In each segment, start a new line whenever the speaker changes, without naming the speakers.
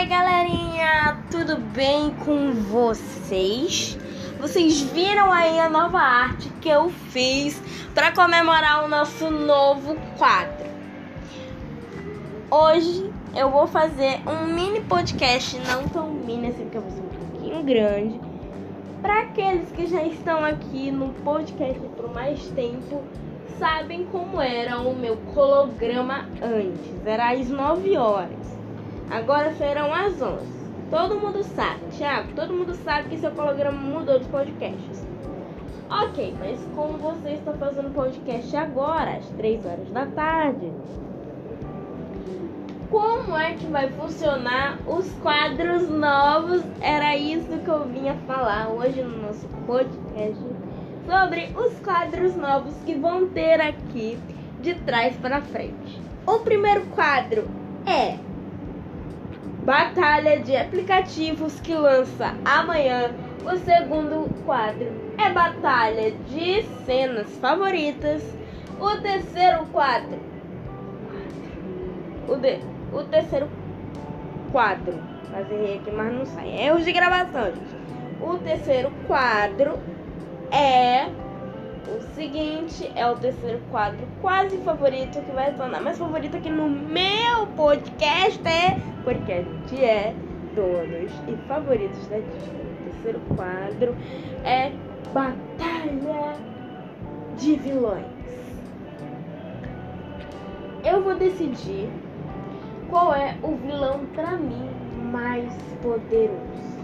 Oi, galerinha, tudo bem com vocês? Vocês viram aí a nova arte que eu fiz para comemorar o nosso novo quadro. Hoje eu vou fazer um mini podcast, não tão mini assim, porque vai ser um pouquinho grande, para aqueles que já estão aqui no podcast por mais tempo sabem como era o meu colograma antes. Era às 9 horas. Agora serão às 11. Todo mundo sabe, Thiago, todo mundo sabe que seu colograma mudou dos podcasts. Ok, mas como você está fazendo podcast agora, às 3 horas da tarde, como é que vai funcionar os quadros novos? Era isso que eu vinha falar hoje no nosso podcast sobre os quadros novos que vão ter aqui de trás para frente. O primeiro quadro é Batalha de aplicativos que lança amanhã. O segundo quadro é Batalha de cenas favoritas. O terceiro quadro. O, de, o terceiro quadro. Fazer aqui, mas não sai. É erros de gravação, gente. O terceiro quadro é o seguinte, é o terceiro quadro quase favorito que vai tornar mais favorito aqui no meu podcast é podcast é donos e favoritos da Disney. O terceiro quadro é Batalha de Vilões. Eu vou decidir qual é o vilão para mim mais poderoso.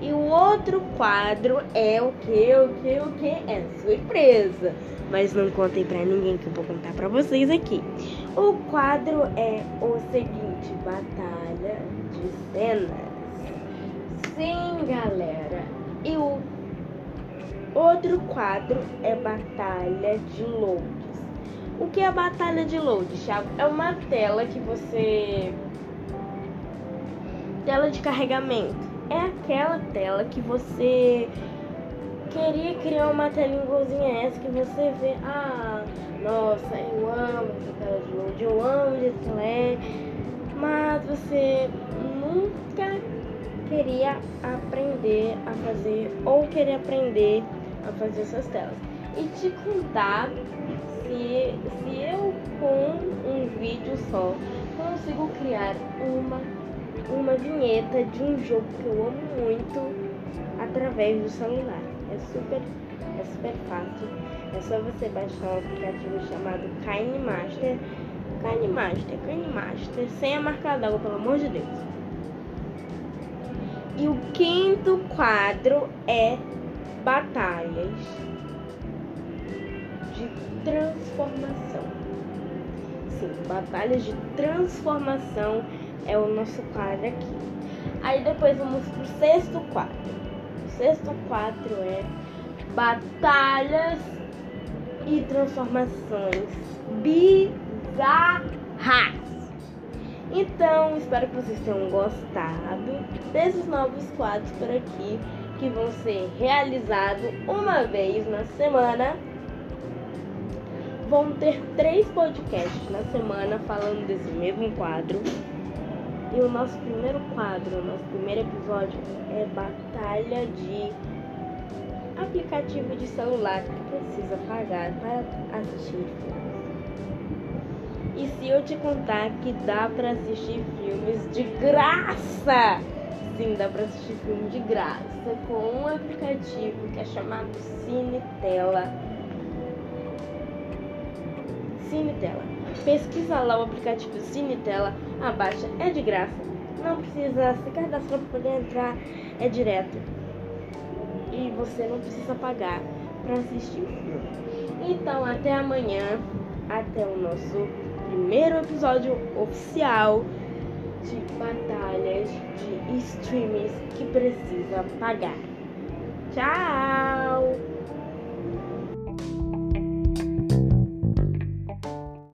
E o outro quadro é o que, o que, o que? É surpresa. Mas não contem pra ninguém que eu vou contar pra vocês aqui. O quadro é o seguinte: Batalha de cenas. Sim, galera. E o outro quadro é Batalha de loads. O que é a Batalha de loads, Thiago? É uma tela que você. Tela de carregamento é aquela tela que você queria criar uma telinha igualzinha essa que você vê, ah, nossa, eu amo essa tela de load, eu amo de que é, mas você nunca queria aprender a fazer ou queria aprender a fazer essas telas. E te contar se, se eu com um vídeo só consigo criar uma uma vinheta de um jogo que eu amo muito através do celular. É super, é super fácil. É só você baixar um aplicativo chamado KineMaster. KineMaster, KineMaster, sem a marca d'água, pelo amor de Deus. E o quinto quadro é batalhas de transformação. Sim, batalhas de transformação é o nosso quadro aqui. Aí depois vamos pro sexto quadro. O sexto quadro é batalhas e transformações bizarras. Então, espero que vocês tenham gostado desses novos quadros por aqui que vão ser realizados uma vez na semana. Vão ter três podcasts na semana falando desse mesmo quadro. E o nosso primeiro quadro, nosso primeiro episódio é Batalha de aplicativo de celular que precisa pagar para assistir filmes. E se eu te contar que dá para assistir filmes de graça? Sim, dá para assistir filme de graça com um aplicativo que é chamado Cinetela. Cinetela. Pesquisa lá o aplicativo Cinetela, abaixa, é de graça. Não precisa se cadastrar para poder entrar, é direto. E você não precisa pagar para assistir o filme. Então, até amanhã, até o nosso primeiro episódio oficial de batalhas de streams que precisa pagar. Tchau!